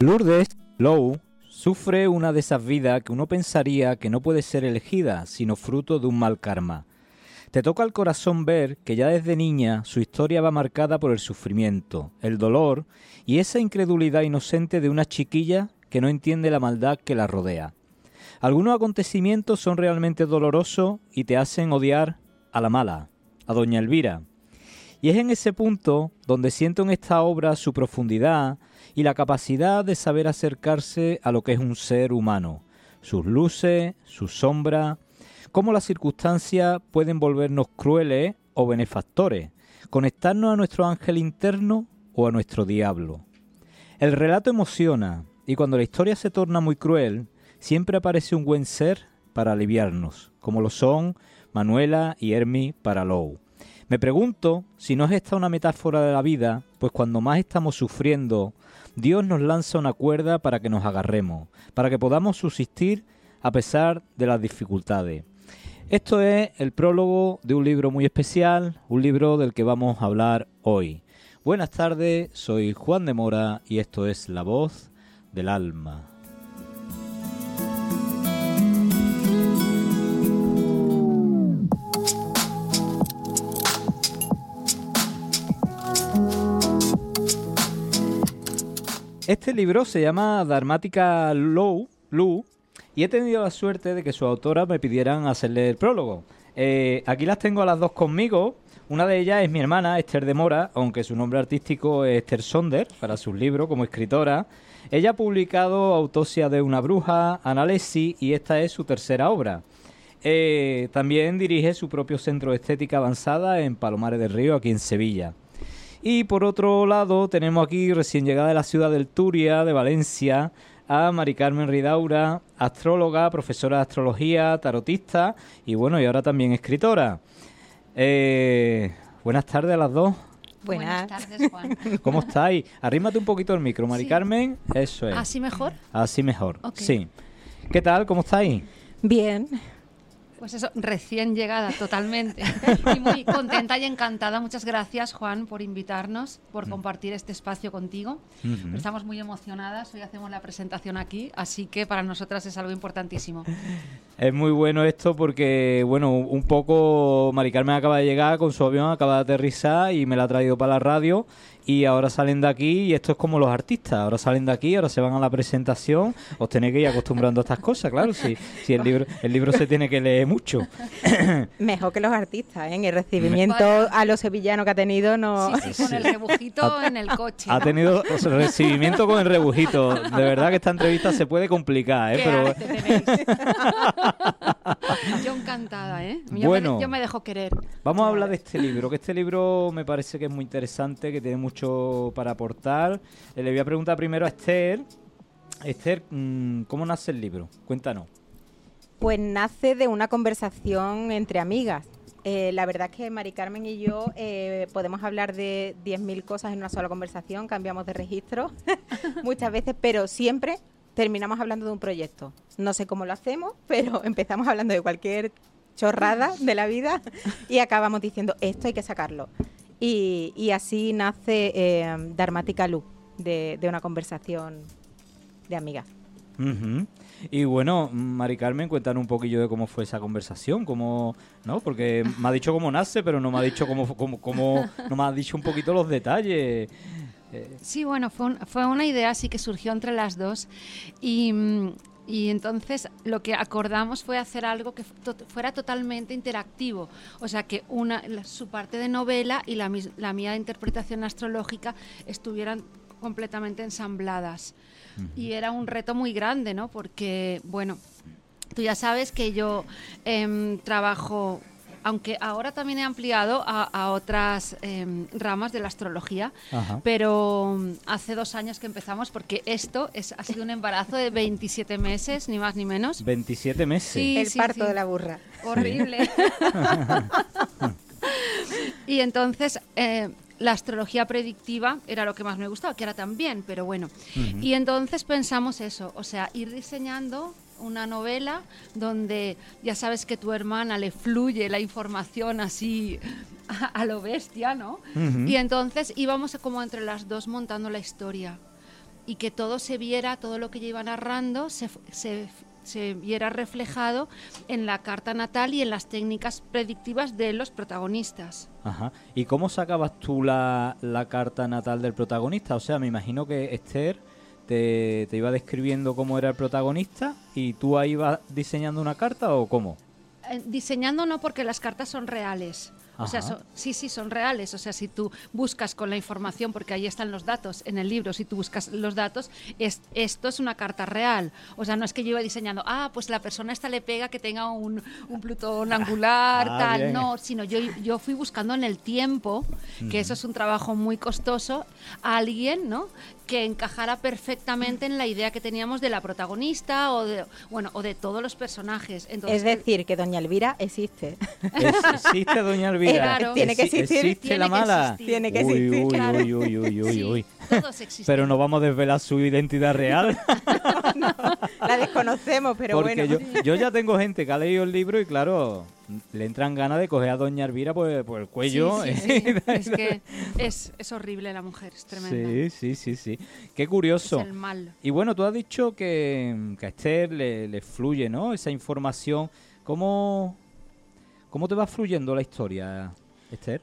Lourdes Lowe sufre una de esas vidas que uno pensaría que no puede ser elegida, sino fruto de un mal karma. Te toca el corazón ver que ya desde niña su historia va marcada por el sufrimiento, el dolor y esa incredulidad inocente de una chiquilla que no entiende la maldad que la rodea. Algunos acontecimientos son realmente dolorosos y te hacen odiar a la mala, a doña Elvira. Y es en ese punto donde siento en esta obra su profundidad y la capacidad de saber acercarse a lo que es un ser humano, sus luces, sus sombras, cómo las circunstancias pueden volvernos crueles o benefactores, conectarnos a nuestro ángel interno o a nuestro diablo. El relato emociona y cuando la historia se torna muy cruel, siempre aparece un buen ser para aliviarnos, como lo son Manuela y Hermi para Lou. Me pregunto si no es esta una metáfora de la vida, pues cuando más estamos sufriendo, Dios nos lanza una cuerda para que nos agarremos, para que podamos subsistir a pesar de las dificultades. Esto es el prólogo de un libro muy especial, un libro del que vamos a hablar hoy. Buenas tardes, soy Juan de Mora y esto es La voz del alma. Este libro se llama Dharmática Low, Lu, y he tenido la suerte de que su autora me pidieran hacerle el prólogo. Eh, aquí las tengo a las dos conmigo. Una de ellas es mi hermana, Esther de Mora, aunque su nombre artístico es Esther Sonder, para sus libros como escritora. Ella ha publicado Autopsia de una bruja, Analesi, y esta es su tercera obra. Eh, también dirige su propio centro de estética avanzada en Palomares del Río, aquí en Sevilla. Y por otro lado, tenemos aquí, recién llegada de la ciudad del Turia, de Valencia, a Mari Carmen Ridaura, astróloga, profesora de astrología, tarotista y bueno, y ahora también escritora. Eh, buenas tardes a las dos. Buenas. tardes, Juan. ¿Cómo estáis? Arrímate un poquito el micro, Mari Carmen. Eso es. ¿Así mejor? Así mejor, sí. ¿Qué tal? ¿Cómo estáis? Bien. Pues eso, recién llegada totalmente. y muy contenta y encantada. Muchas gracias, Juan, por invitarnos, por mm. compartir este espacio contigo. Estamos muy emocionadas. Hoy hacemos la presentación aquí, así que para nosotras es algo importantísimo. Es muy bueno esto porque, bueno, un poco Mari Carmen acaba de llegar con su avión, acaba de aterrizar y me la ha traído para la radio y ahora salen de aquí y esto es como los artistas, ahora salen de aquí, ahora se van a la presentación, os tenéis que ir acostumbrando a estas cosas, claro, si, si el libro el libro se tiene que leer mucho. Mejor que los artistas, ¿eh? en el recibimiento a los sevillanos que ha tenido no... Sí, sí, con el rebujito en el coche. Ha tenido recibimiento con el rebujito, de verdad que esta entrevista se puede complicar, ¿eh? Pero... yo encantada, ¿eh? Yo, bueno, me, yo me dejo querer. Vamos a hablar de este libro, que este libro me parece que es muy interesante, que tiene mucho para aportar. Eh, le voy a preguntar primero a Esther. Esther, mm, ¿cómo nace el libro? Cuéntanos. Pues nace de una conversación entre amigas. Eh, la verdad es que Mari Carmen y yo eh, podemos hablar de 10.000 cosas en una sola conversación, cambiamos de registro muchas veces, pero siempre terminamos hablando de un proyecto. No sé cómo lo hacemos, pero empezamos hablando de cualquier chorrada de la vida y acabamos diciendo, esto hay que sacarlo. Y, así nace eh, Luz, de, una conversación de amigas. Y bueno, Mari Carmen, cuéntanos un poquillo de cómo fue esa conversación, cómo, ¿no? Porque me ha dicho cómo nace, pero no me ha dicho cómo, cómo, cómo no me ha dicho un poquito los detalles. Sí, bueno, fue, fue una idea así que surgió entre las dos y, mm, y entonces lo que acordamos fue hacer algo que fuera totalmente interactivo, o sea, que una, su parte de novela y la, la mía de interpretación astrológica estuvieran completamente ensambladas. Y era un reto muy grande, ¿no? Porque, bueno, tú ya sabes que yo em, trabajo aunque ahora también he ampliado a, otras em, ramas de la astrología, pero mm, hace dos años que empezamos porque esto es, ha sido un embarazo de 27 meses, ni más ni menos. 27 meses. El parto de la burra. Horrible. y entonces... Eh, la astrología predictiva era lo que más me gustaba, que era también, pero bueno. Y entonces pensamos eso, o sea, ir diseñando una novela donde ya sabes que tu hermana le fluye la información así a, lo bestia, ¿no? Y entonces íbamos como entre las dos montando la historia. y que todo se viera, todo lo que ella iba narrando, se, se, se viera reflejado en la carta natal y en las técnicas predictivas de los protagonistas. Ajá. ¿Y cómo sacabas tú la, la carta natal del protagonista? O sea, me imagino que Esther te, te iba describiendo cómo era el protagonista y tú ahí ibas diseñando una carta o cómo? Eh, diseñando no porque las cartas son reales. O sea, son- sí, sí, son reales. O sea, si tú buscas con la información, porque ahí están los datos en el libro, si tú buscas los datos, es, esto es una carta real. O sea, no es que yo iba diseñando, ah, pues la persona esta le pega que tenga un, un Plutón angular, Ah, tal. bien. No, sino yo, yo fui buscando en el tiempo, que eso es un trabajo muy costoso, a alguien, ¿no? que encajara perfectamente en la idea que teníamos de la protagonista o de bueno o de todos los personajes entonces Es decir, que Doña Elvira existe. Es- ¿Existe Doña Elvira? Claro. Tiene que Exi- existir. ¿Existe Tiene la que mala? existir. Tiene que Uy, existir, uy, claro. uy, uy, uy, uy, Sí, uy. todos existen Pero no vamos a desvelar su identidad real. La desconocemos, pero porque bueno. yo, yo ya tengo gente que ha leído el libro y claro, le entran ganas de coger a Doña Elvira por, por el cuello. Sí, sí, sí. es que es, es horrible la mujer es tremenda sí, sí, sí, sí. Qué es curioso. el mal Y bueno, tú has dicho que, que a Esther le, le fluye, ¿no? Esa información. ¿Cómo, ¿Cómo te va fluyendo la historia, Esther?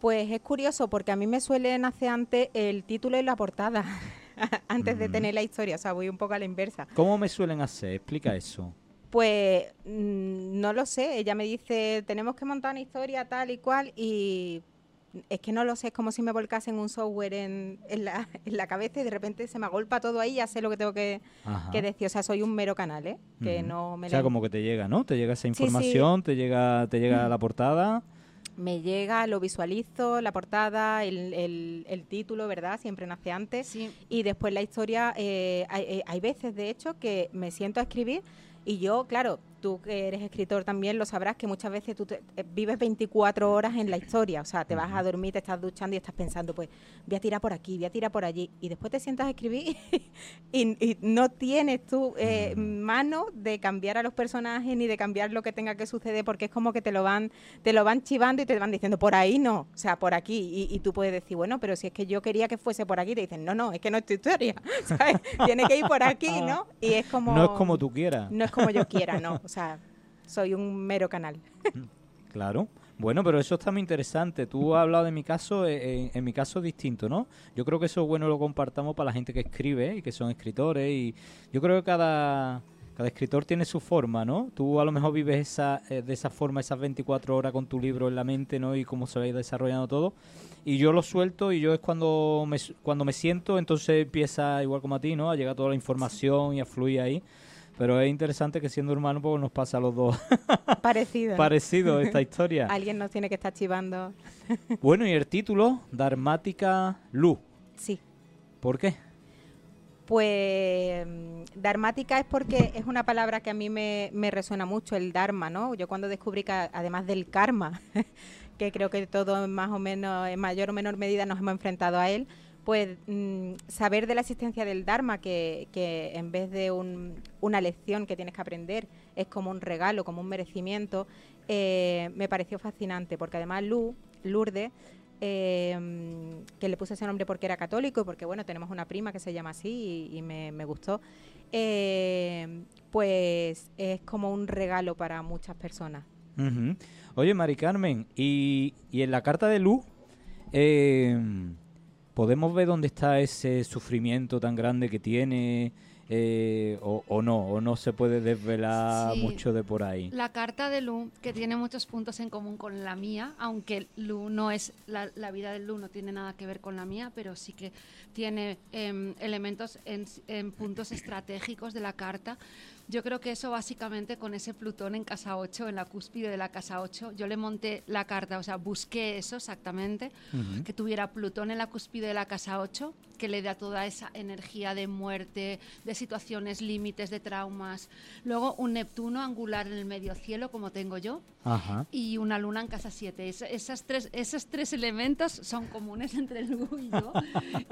Pues es curioso porque a mí me suele nacer antes el título y la portada, antes de Ujú. tener la historia, o sea, voy un poco a la inversa. ¿Cómo me suelen hacer? Explica eso. Pues mm, no lo sé, ella me dice, tenemos que montar una historia tal y cual y es que no lo sé, es como si me volcasen un software en, en la, en la cabeza y de repente se me agolpa todo ahí y ya sé lo que tengo que, que decir. O sea, soy un mero canal, ¿eh? Que no me O sea, como que te llega, ¿no? Te llega esa sí. información, te llega, te llega la portada. Me llega, lo visualizo, la portada, el, el- el título, ¿verdad? Siempre nace antes. sí Y después la historia, eh, hay, eh, hay veces, de hecho, que me siento a escribir y yo, claro, tú que eres escritor también lo sabrás que muchas veces tú te- eh, vives 24 horas en la historia, o sea, te vas a dormir, te estás duchando y estás pensando, pues voy a tirar por aquí, voy a tirar por allí, y después te sientas a escribir y, y no tienes tú eh, mano de cambiar a los personajes ni de cambiar lo que tenga que suceder, porque es como que te lo van, te lo van chivando y te van diciendo, por ahí no, o sea, por aquí, y, y tú puedes decir, bueno, pero si es que yo quería que fuese por aquí, te dicen, no, no, es que no es tu historia, ¿sabes? Tiene que ir por aquí, ¿no? Y es como... No es como tú quieras. No es como yo quiera, no, o sea, soy un mero canal. Claro. Bueno, pero eso está muy interesante. Tú has hablado de mi caso, eh, en, en mi caso es distinto, ¿no? Yo creo que eso es bueno lo compartamos para la gente que escribe y que son escritores y yo creo que cada, cada escritor tiene su forma, ¿no? Tú a lo mejor vives esa, eh, de esa forma esas 24 horas con tu libro en la mente, ¿no? Y cómo se va desarrollando todo. Y yo lo suelto y yo es cuando me, cuando me siento, entonces empieza igual como a ti, ¿no? A llegar toda la información y a fluir ahí. Pero es interesante que siendo hermano pues nos pasa a los dos Parecido. ¿no? parecido esta historia. Alguien nos tiene que estar chivando. Bueno, y el título, Dharmática Lu. Sí. ¿Por qué? Pues dharmática es porque es una palabra que a mí me, me resuena mucho, el dharma, ¿no? Yo cuando descubrí que además del karma, que creo que todos más o menos, en mayor o menor medida nos hemos enfrentado a él, pues mm, saber de la existencia del dharma, que, que en vez de un- una lección que tienes que aprender, es como un regalo, como un merecimiento, eh, me pareció fascinante, porque además Lu, Lourdes, eh, que le puse ese nombre porque era católico y porque, bueno, tenemos una prima que se llama así y, me, me gustó, eh, pues es como un regalo para muchas personas. Oye, Mari Carmen, y, y en la carta de Lu, eh, ¿podemos ver dónde está ese sufrimiento tan grande que tiene? eh, o, o no, o no se puede desvelar Sí. mucho de por ahí. La carta de Lu, que tiene muchos puntos en común con la mía, aunque Lu no es, la, la vida de Lu no tiene nada que ver con la mía, pero sí que tiene em, elementos en, en puntos estratégicos de la carta. Yo creo que eso básicamente con ese Plutón en casa 8, en la cúspide de la casa 8, yo le monté la carta, o sea, busqué eso exactamente, Ujú. que tuviera Plutón en la cúspide de la casa 8, que le da toda esa energía de muerte, de situaciones límites, de traumas. Luego un Neptuno angular en el medio cielo, como tengo yo, Ajá. y una luna en casa 7. Es- esas tres, esos tres elementos son comunes entre Lu y yo.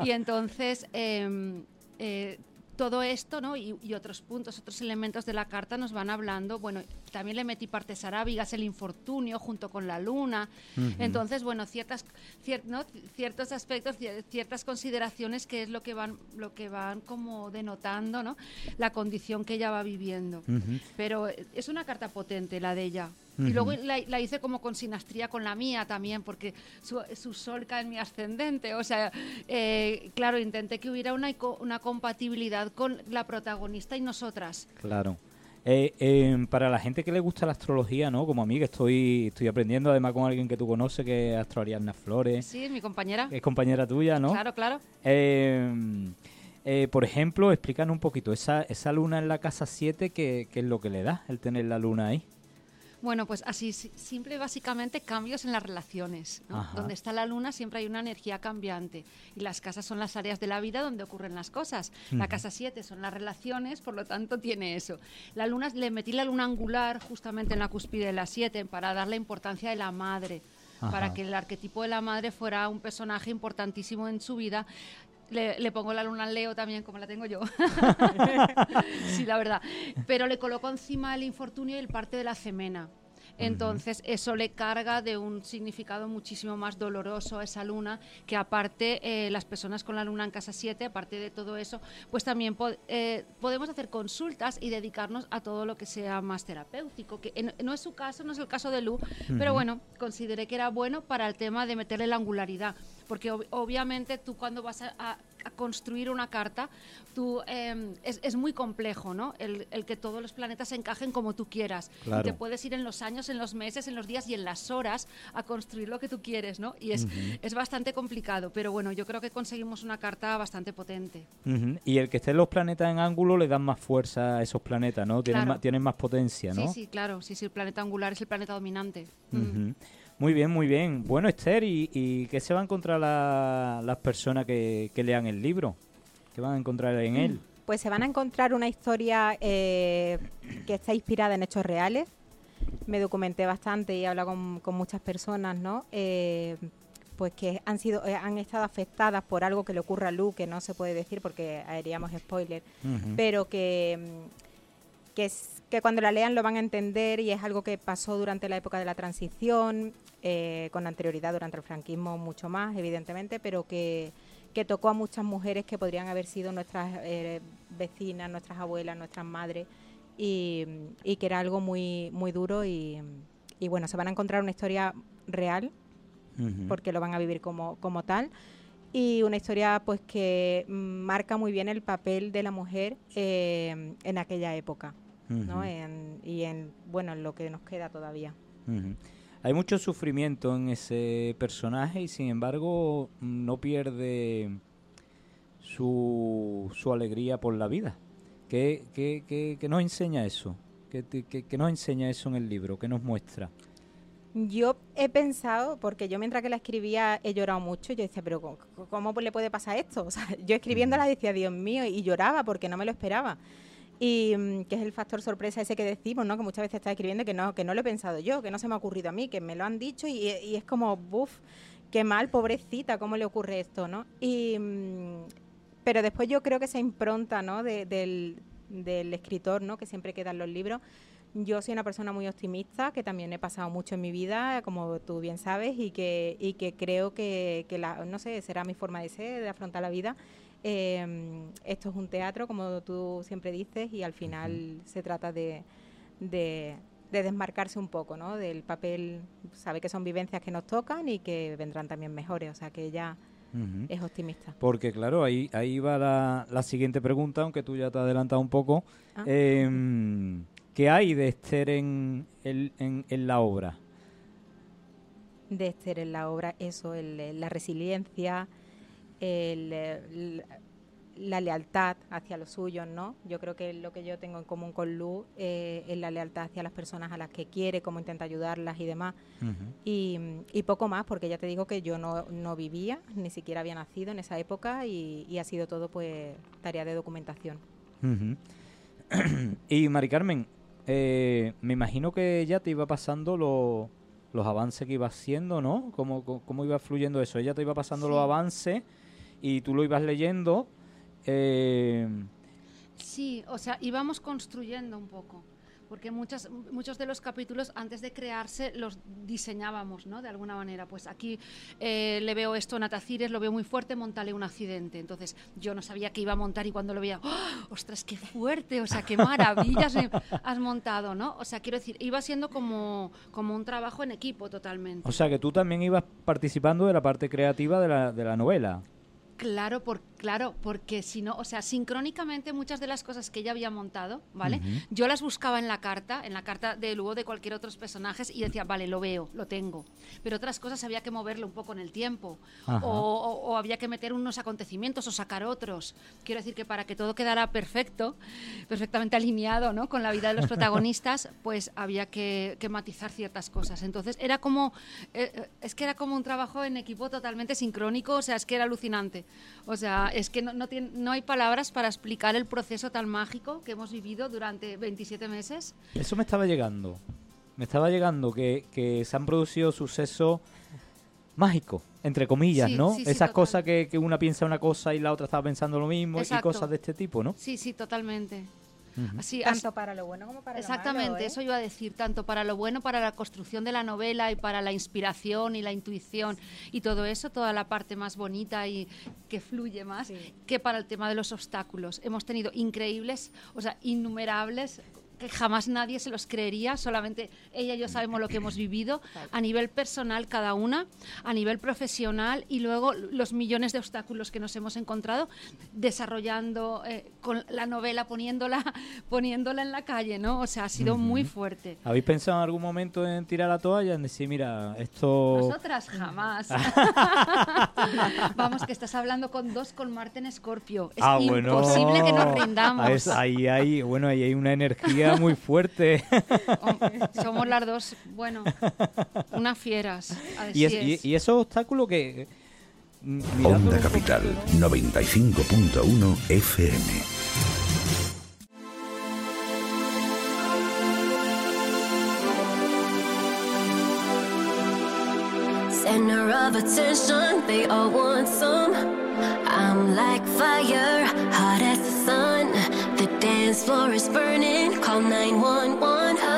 y entonces... em, eh, todo esto, ¿no? Y, y, otros puntos, otros elementos de la carta nos van hablando. Bueno, también le metí partes arábigas, el infortunio junto con la luna. Entonces, bueno, ciertas, ciertos aspectos, ciertas consideraciones que es lo que van, lo que van como denotando, ¿no? La condición que ella va viviendo. Pero es una carta potente la de ella. Y luego la, hice como con sinastría con la mía también, porque su, su sol cae en mi ascendente. O sea, eh, claro, intenté que hubiera una, una compatibilidad con la protagonista y nosotras. Claro. Eh, em, para la gente que le gusta la astrología, ¿no? Como a mí, que estoy, estoy aprendiendo, además con alguien que tú conoces, que es Astro Ariadna Flores. Sí, mi compañera. es compañera tuya, ¿no? Claro, claro. Eh, por ejemplo, explícanos un poquito, esa, esa luna en la casa 7, ¿qué, ¿qué es lo que le da el tener la luna ahí? Bueno, pues así, simple básicamente cambios en las relaciones. Donde está la luna siempre hay una energía cambiante. Y las casas son las áreas de la vida donde ocurren las cosas. La casa 7 son las relaciones, por lo tanto tiene eso. La luna, le metí la luna angular justamente en la cúspide de la 7 para dar la importancia de la madre. Para que el arquetipo de la madre fuera un personaje importantísimo en su vida le, pongo la luna al Leo también, como la tengo yo. sí, la verdad. Pero le coloco encima el infortunio y el parte de la cemena. Entonces, eso le carga de un significado muchísimo más doloroso a esa luna, que aparte eh, las personas con la luna en casa 7, aparte de todo eso, pues también eh, podemos hacer consultas y dedicarnos a todo lo que sea más terapéutico, que no es su caso, no es el caso de Lu, pero bueno, consideré que era bueno para el tema de meterle la angularidad porque obviamente tú cuando vas a, construir una carta, tú em, es, muy complejo, ¿no? El, que todos los planetas encajen como tú quieras. Y te puedes ir en los años, en los meses, en los días y en las horas a construir lo que tú quieres, ¿no? Y es, es bastante complicado, pero bueno, yo creo que conseguimos una carta bastante potente. Y el que estén los planetas en ángulo le dan más fuerza a esos planetas, ¿no? Tienen, más, tienen más potencia, ¿no? Sí, sí, claro. Sí, sí, el planeta angular es el planeta dominante. Muy bien, muy bien. Bueno, Esther, ¿y, qué se va a encontrar las personas que, lean el libro? ¿Qué van a encontrar en él? Pues se van a encontrar una historia eh, que está inspirada en hechos reales. Me documenté bastante y he hablado con, muchas personas, ¿no? Eh, pues que han sido eh, han estado afectadas por algo que le ocurra a Lu, que no se puede decir porque haríamos spoiler, pero que, que es que cuando la lean lo van a entender y es algo que pasó durante la época de la transición, eh, con anterioridad durante el franquismo mucho más, evidentemente, pero que, tocó a muchas mujeres que podrían haber sido nuestras eh, vecinas, nuestras abuelas, nuestras madres, y, que era algo muy, muy duro y, bueno, se van a encontrar una historia real, porque lo van a vivir como, como tal y una historia pues que marca muy bien el papel de la mujer eh, en aquella época y en, bueno, en lo que nos queda todavía. Hay mucho sufrimiento en ese personaje y sin embargo no pierde su, su alegría por la vida. ¿Qué, qué, qué, nos enseña eso? ¿Qué, ¿Qué, nos enseña eso en el libro? ¿Qué nos muestra? Yo he pensado, porque yo mientras que la escribía he llorado mucho, yo decía, pero ¿cómo, le puede pasar esto? O sea, yo escribiéndola decía, Dios mío, y lloraba porque no me lo esperaba y mm, que es el factor sorpresa ese que decimos, ¿no? Que muchas veces está escribiendo que no, que no lo he pensado yo, que no se me ha ocurrido a mí, que me lo han dicho y, es como, buf, qué mal, pobrecita, cómo le ocurre esto, ¿no? Y, mm, pero después yo creo que esa impronta, ¿no? del, del escritor, ¿no? Que siempre queda en los libros. Yo soy una persona muy optimista, que también he pasado mucho en mi vida, como tú bien sabes, y que, y que creo que, que la, no sé, será mi forma de ser, de afrontar la vida eh, esto es un teatro, como tú siempre dices, y al final se trata de, de, desmarcarse un poco ¿no? del papel. Sabe que son vivencias que nos tocan y que vendrán también mejores, o sea que ella es optimista. Porque claro, ahí, ahí va la, la siguiente pregunta, aunque tú ya te has adelantado un poco. Ah. Em, ¿Qué hay de Esther en, en, en, la obra? De Esther en la obra, eso, el, la resiliencia, el, la lealtad hacia los suyos, ¿no? Yo creo que lo que yo tengo en común con Lu eh, es la lealtad hacia las personas a las que quiere, cómo intenta ayudarlas y demás. y, poco más, porque ya te digo que yo no, no vivía, ni siquiera había nacido en esa época y, ha sido todo pues tarea de documentación. y Mari Carmen, eh, me imagino que ella te iba pasando los avances que iba haciendo, ¿no? ¿Cómo, cómo, iba fluyendo eso? Ella te iba pasando los avances y tú lo ibas leyendo. Eh, Sí, o sea, íbamos construyendo un poco porque muchas, muchos de los capítulos antes de crearse los diseñábamos, ¿no? De alguna manera. Pues aquí eh, le veo esto a Natacires, lo veo muy fuerte, montale un accidente. Entonces yo no sabía que iba a montar y cuando lo veía, ¡Oh, ¡ostras, qué fuerte! O sea, qué maravillas has montado, ¿no? O sea, quiero decir, iba siendo como, como un trabajo en equipo totalmente. O sea, que tú también ibas participando de la parte creativa de la, de la novela. Claro, por, claro, porque si no, o sea, sincrónicamente muchas de las cosas que ella había montado, ¿vale? Yo las buscaba en la carta, en la carta de Lugo de cualquier otros personajes y decía, vale, lo veo, lo tengo. Pero otras cosas había que moverlo un poco en el tiempo o, había que meter unos acontecimientos o sacar otros. Quiero decir que para que todo quedara perfecto, perfectamente alineado, ¿no? Con la vida de los protagonistas, pues había que, matizar ciertas cosas. Entonces era como, eh, eh, es que era como un trabajo en equipo totalmente sincrónico, o sea, es que era alucinante. O sea, es que no, no, hay palabras para explicar el proceso tan mágico que hemos vivido durante 27 meses. Eso me estaba llegando. Me estaba llegando que, que se han producido sucesos mágicos, entre comillas, ¿no? Esas cosas que, que, una piensa una cosa y la otra estaba pensando lo mismo y cosas de este tipo, ¿no? Sí, sí, totalmente. Así, tanto para lo bueno como para lo malo. Exactamente, ¿eh? eso iba a decir, tanto para lo bueno, para la construcción de la novela y para la inspiración y la intuición y todo eso, toda la parte más bonita y que fluye más, que para el tema de los obstáculos. Hemos tenido increíbles, o sea, innumerables que jamás nadie se los creería, solamente ella y yo sabemos lo que hemos vivido a nivel personal cada una, a nivel profesional y luego los millones de obstáculos que nos hemos encontrado desarrollando eh, con la novela, poniéndola, poniéndola en la calle, ¿no? O sea, ha sido muy fuerte. ¿Habéis pensado en algún momento en tirar la toalla, en decir, mira, esto... Nosotras jamás. Vamos, que estás hablando con dos con Marte en Escorpio. Es ah, imposible que nos rindamos. Ahí hay, bueno, ahí hay una energía muy fuerte. Somos las dos, bueno, unas fieras. y, y, esos obstáculos que... Mm, Onda Capital 95.1 FM. Center of attention, they all want some. I'm like fire, hot as the sun. Dance floor is burning. Call 911.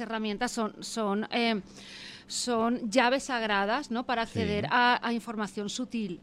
Herramientas son, son, eh, son llaves sagradas ¿no? para acceder a, a, información sutil.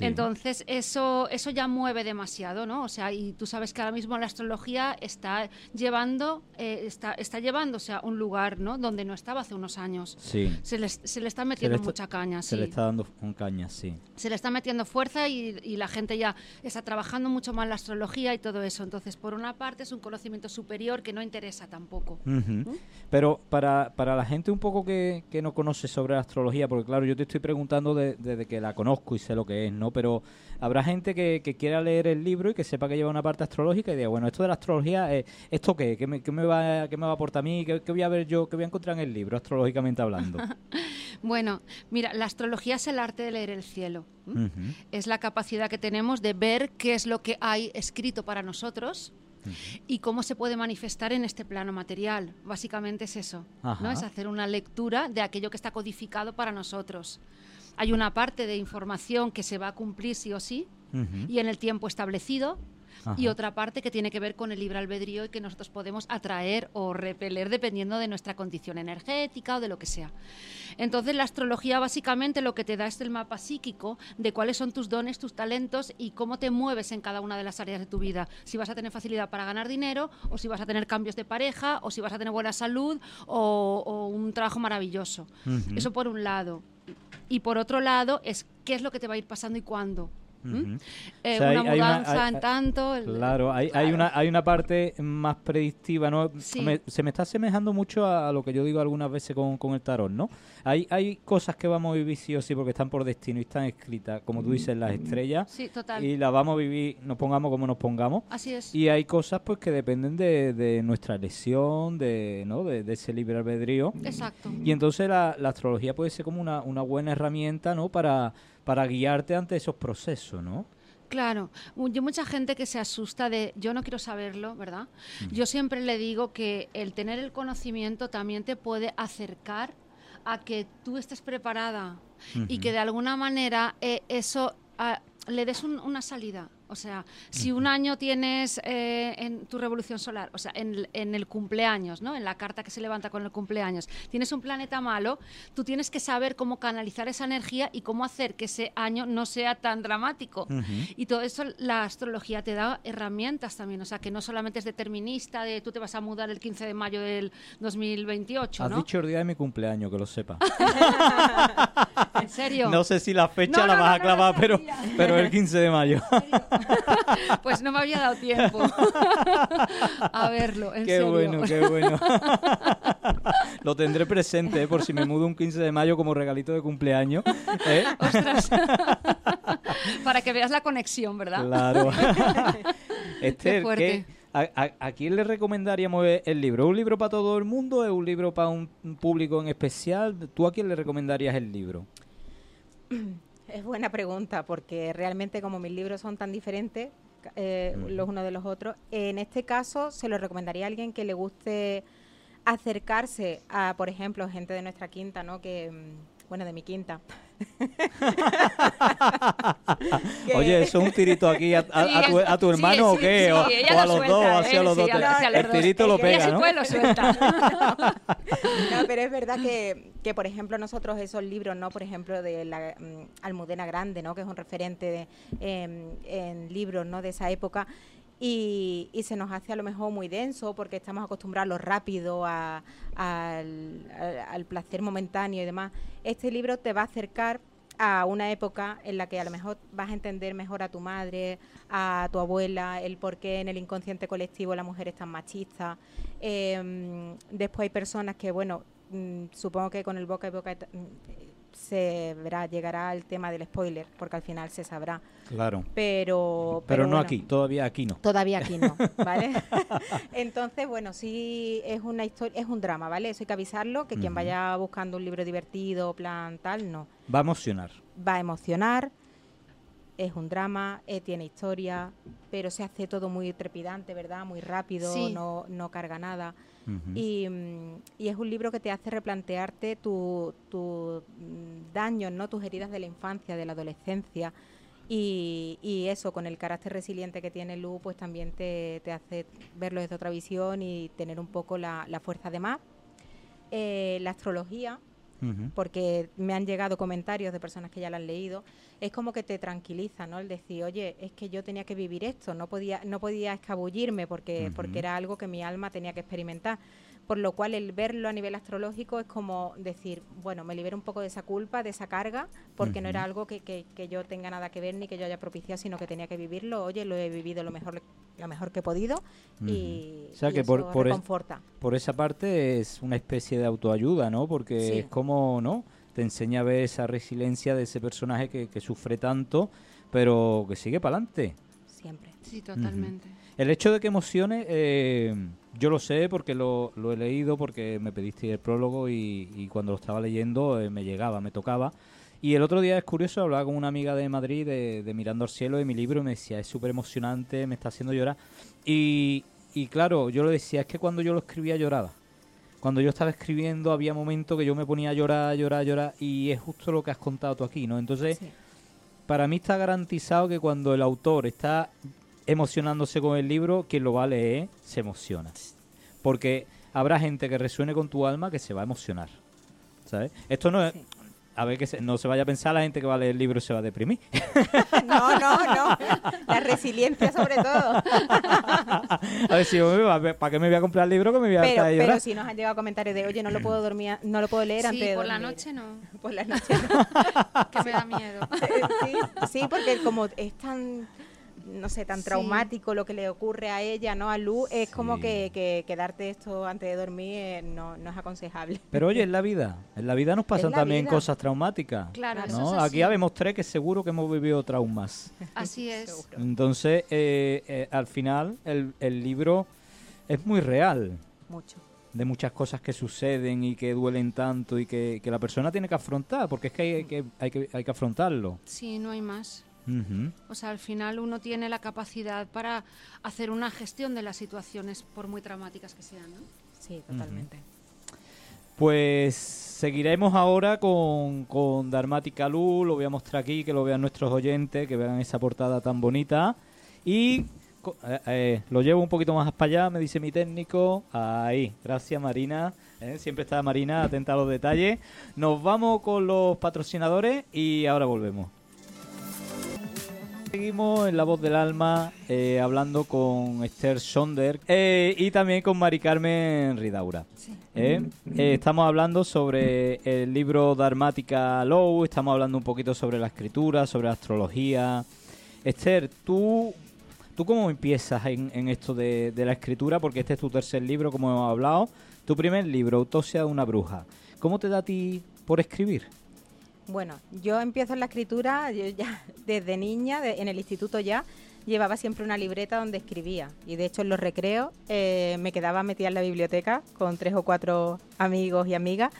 Entonces, eso, eso ya mueve demasiado, ¿no? O sea, y tú sabes que ahora mismo la astrología está llevando, eh, está, está llevándose a un lugar, ¿no? Donde no estaba hace unos años. Sí. Se le, se le está metiendo mucha caña, Se le está dando un caña, sí. Se le está metiendo fuerza y, y, la gente ya está trabajando mucho más la astrología y todo eso. Entonces, por una parte, es un conocimiento superior que no interesa tampoco. ¿Mm? Pero para, para la gente un poco que, que, no conoce sobre la astrología, porque claro, yo te estoy preguntando desde que la conozco y sé lo que es es, ¿no? Pero habrá gente que, que quiera leer el libro y que sepa que lleva una parte astrológica y diga, bueno, esto de la astrología, eh, ¿esto qué? ¿Qué me, qué me va, ¿Qué me va a aportar a mí? ¿Qué, qué voy a ver yo? ¿Qué voy a encontrar en el libro, astrológicamente hablando? Bueno, mira, la astrología es el arte de leer el cielo. Es la capacidad que tenemos de ver qué es lo que hay escrito para nosotros y cómo se puede manifestar en este plano material. Básicamente es eso, ¿no? Es hacer una lectura de aquello que está codificado para nosotros. Hay una parte de información que se va a cumplir sí o sí Ujú. y en el tiempo establecido y otra parte que tiene que ver con el libre albedrío y que nosotros podemos atraer o repeler dependiendo de nuestra condición energética o de lo que sea. Entonces la astrología básicamente lo que te da es el mapa psíquico de cuáles son tus dones, tus talentos y cómo te mueves en cada una de las áreas de tu vida. Si vas a tener facilidad para ganar dinero o si vas a tener cambios de pareja o si vas a tener buena salud o, o un trabajo maravilloso. Eso por un lado. Y por otro lado es qué es lo que te va a ir pasando y cuándo. ¿M? Ujú. Eh, O sea, una hay- hay una- mudanza hay- en tanto. el- Claro, hay, hay, Claro. una, hay una parte más predictiva, ¿no? Sí. Me- se me está asemejando mucho a, lo que yo digo algunas veces con, con el tarot, ¿no? Hay, hay cosas que vamos a vivir sí o sí porque están por destino y están escritas, como tú dices, las estrellas, Sí, total. y las vamos a vivir, nos pongamos como nos pongamos. Así es. Y hay cosas pues que dependen de, de nuestra elección, de, ¿no? de, de ese libre albedrío. Exacto. Y entonces la, la astrología puede ser como una, una buena herramienta, ¿no? Para, para guiarte ante esos procesos, ¿no? Claro, yo mucha gente que se asusta de yo no quiero saberlo, ¿verdad? Yo siempre le digo que el tener el conocimiento también te puede acercar a que tú estés preparada y que de alguna manera eh, eso ah, le des un- una salida. O sea, si un año tienes eh, en tu revolución solar, o sea, en, el- en el cumpleaños, ¿no? En la carta que se levanta con el cumpleaños, tienes un planeta malo, tú tienes que saber cómo canalizar esa energía y cómo hacer que ese año no sea tan dramático. Y todo eso la astrología te da herramientas también, o sea, que no solamente es determinista de tú te vas a mudar el 15 de mayo del 2028, Has ¿no? dicho el día de mi cumpleaños, que lo sepa. ¿En serio? No sé si la fecha No, la no, vas no, a clavar, pero, pero el 15 de mayo. Pues no me había dado tiempo a verlo, en qué serio. bueno, qué bueno. Lo tendré presente, ¿eh? por si me mudo un 15 de mayo como regalito de cumpleaños. ¿eh? Ostras. Para que veas la conexión, ¿verdad? Claro. Esther, fuerte. ¿qué- a, a- a quién le recomendaríamos el libro? ¿Es un libro para todo el mundo? ¿Es un libro para un un público en especial? ¿Tú a quién le recomendarías el libro? Es buena pregunta, porque realmente como mis libros son tan diferentes eh, los unos de los otros, en este caso se lo recomendaría a alguien que le guste acercarse a, por ejemplo, gente de nuestra quinta, ¿no? Que, mm, bueno, de mi quinta. Oye, ¿eso es un tirito aquí a, a- Sí, a tu, a hermano sí, o qué? sí, o, a lo los suelta, dos, ¿eh? así a los Sí, dos. los- el dos. tirito lo pega, Ella ¿no? puede, lo suelta. No, pero es verdad que, que, por ejemplo, nosotros esos libros, ¿no? Por ejemplo, de la mm, Almudena Grande, ¿no? Que es un referente de, em, en libros, ¿no? De esa época. Y, y se nos hace a lo mejor muy denso porque estamos acostumbrados a rápido, a- al, placer momentáneo y demás. Este libro te va a acercar a una época en la que a lo mejor vas a entender mejor a tu madre, a tu abuela, el por qué en el inconsciente colectivo la mujer es tan machista. Eh, después hay personas que, bueno, mm, supongo que con el boca y boca mm, se verá, llegará el tema del spoiler, porque al final se sabrá. Claro. Pero, Pero no bueno, aquí, todavía aquí no. Todavía aquí no, ¿vale? Entonces, bueno, sí es una historia, es un drama, ¿vale? Eso hay que avisarlo, que quien vaya buscando un libro divertido, plan tal, no. Va a emocionar. Va a emocionar, es un drama, eh, tiene historia, pero se hace todo muy trepidante, ¿verdad? Muy rápido, Sí. no, no carga nada. Y, mm, y es un libro que te hace replantearte tus tu, mm, daños, ¿no? tus heridas de la infancia, de la adolescencia. Y, y eso, con el carácter resiliente que tiene Lu, pues también te, te hace verlo desde otra visión y tener un poco la, la fuerza de más. Eh, la astrología, Porque me han llegado comentarios de personas que ya la han leído, es como que te tranquiliza, ¿no? El decir, oye, es que yo tenía que vivir esto, no podía, no podía escabullirme porque, porque era algo que mi alma tenía que experimentar. Por lo cual el verlo a nivel astrológico es como decir, bueno, me libero un poco de esa culpa, de esa carga, porque no era algo que, que- que yo tenga nada que ver ni que yo haya propiciado, sino que tenía que vivirlo. Oye, lo he vivido lo mejor, lo mejor que he podido y. O sea y que por- eso por es- reconforta. Por esa parte es una especie de autoayuda, ¿no? Porque Sí. es como, ¿no? te enseña a ver esa resiliencia de ese personaje que, que sufre tanto, pero que sigue para adelante. Siempre. Sí, totalmente. El hecho de que emocione, eh, yo lo sé porque lo, lo he leído, porque me pediste el prólogo y, y cuando lo estaba leyendo eh, me llegaba, me tocaba. Y el otro día es curioso, hablaba con una amiga de Madrid de, de Mirando al Cielo de mi libro y me decía, es súper emocionante, me está haciendo llorar. Y, y claro, yo lo decía, es que cuando yo lo escribía lloraba. Cuando yo estaba escribiendo había momentos que yo me ponía a llorar, llorar, llorar y es justo lo que has contado tú aquí, ¿no? Entonces, Sí. Para mí está garantizado que cuando el autor está emocionándose con el libro, quien lo va a leer se emociona. Porque habrá gente que resuene con tu alma que se va a emocionar. ¿Sabes? Esto no es... A ver, que se- no se vaya a pensar la gente que va a leer el libro y se va a deprimir. No, no, no. La resiliencia sobre todo. a ver, si yo ¿para qué me voy a comprar el libro que me voy a Pero, de pero si nos han llegado comentarios de, oye, no lo puedo dormir, no lo puedo leer Sí, antes de por la dormir". noche no, Por la noche no. que me da miedo. sí, sí, porque como es tan, no sé, tan Sí. traumático lo que le ocurre a ella, ¿no? A Lu, es como que, que quedarte esto antes de dormir eh, no, no es aconsejable. Pero oye, en la vida, en la vida nos pasan también vida. cosas traumáticas. Claro, Claro. eso ¿no? es así. Aquí habemos tres que seguro que hemos vivido traumas. Así es. Entonces, eh, eh, al final, el, el libro es muy real Mucho. de muchas cosas que suceden y que duelen tanto y que, que la persona tiene que afrontar, porque es que hay que, hay que, hay que afrontarlo. Sí, no hay más. O sea, al final uno tiene la capacidad para hacer una gestión de las situaciones, por muy traumáticas que sean, ¿no? Sí, totalmente. Pues seguiremos ahora con, con Dharmática Lu, lo voy a mostrar aquí, que lo vean nuestros oyentes, que vean esa portada tan bonita. Y eh, eh, lo llevo un poquito más para allá, me dice mi técnico. Ahí, gracias Marina. Eh, Siempre está Marina atenta a los detalles. Nos vamos con los patrocinadores y ahora volvemos. Seguimos en La Voz del Alma eh, hablando con Esther Sonder eh, y también con Mari Carmen Ridaura. ¿eh? Eh, estamos hablando sobre el libro Dharmática Low, estamos hablando un poquito sobre la escritura, sobre la astrología. Esther, ¿tú, tú cómo empiezas en, en esto de, de la escritura? Porque este es tu tercer libro, como hemos hablado. Tu primer libro, Autopsia de una bruja. ¿Cómo te da a ti por escribir? Bueno, yo empiezo en la escritura, yo ya desde niña, de- en el instituto ya, llevaba siempre una libreta donde escribía. Y de hecho en los recreos eh, me quedaba metida en la biblioteca con tres o cuatro amigos y amigas,